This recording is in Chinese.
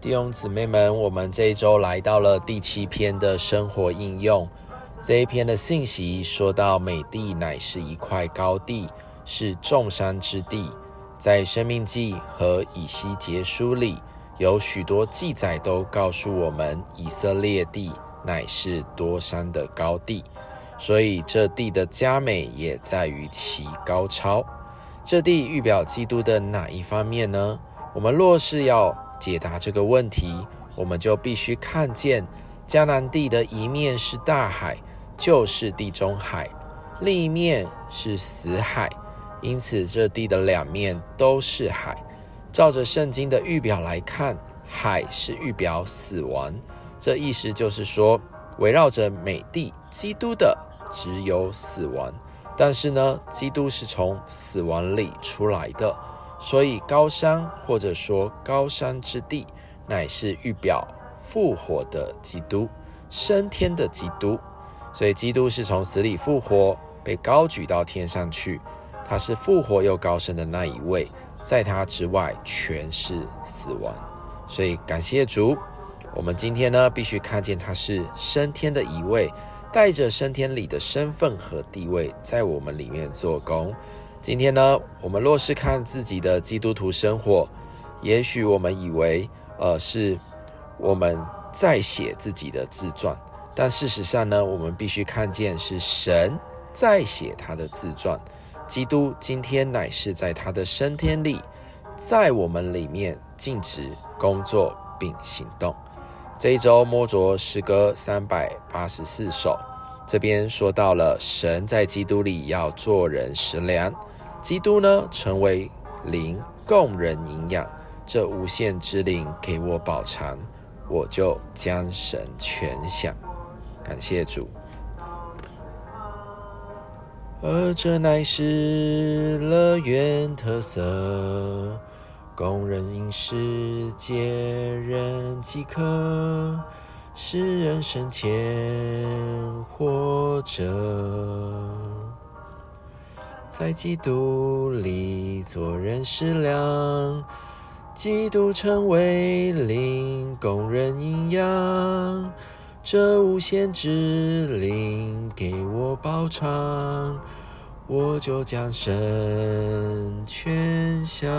弟兄姊妹们，我们这一周来到了第七篇的生活应用。这一篇的信息说到，美地乃是一块高地，是众山之地。在生命记和以西结书里，有许多记载都告诉我们，以色列地乃是多山的高地，所以这地的佳美也在于其高超。这地预表基督的哪一方面呢？我们若是要解答这个问题，我们就必须看见迦南地的一面是大海，就是地中海；另一面是死海。因此，这地的两面都是海。照着圣经的预表来看，海是预表死亡。这意思就是说，围绕着美地基督的只有死亡。但是呢，基督是从死亡里出来的。所以高山或者说高山之地，乃是预表复活的基督，升天的基督。所以基督是从死里复活，被高举到天上去。他是复活又高升的那一位，在他之外全是死亡。所以感谢主，我们今天呢必须看见他是升天的一位，带着升天里的身份和地位，在我们里面做工。今天呢，我们若是看自己的基督徒生活，也许我们以为，呃，是我们在写自己的自传，但事实上呢，我们必须看见是神在写他的自传。基督今天乃是在他的升天里，在我们里面尽职工作并行动。这一周摸着诗歌三百八十四首，这边说到了神在基督里要做人食粮。基督呢，成为灵，供人营养。这无限之灵给我饱尝，我就将神全享。感谢主。而这乃是乐园特色，供人饮食，皆人饥渴，使人生前活着。在基督里做人食粮，基督成为灵，供人营养。这无限之灵给我饱尝，我就将神全享。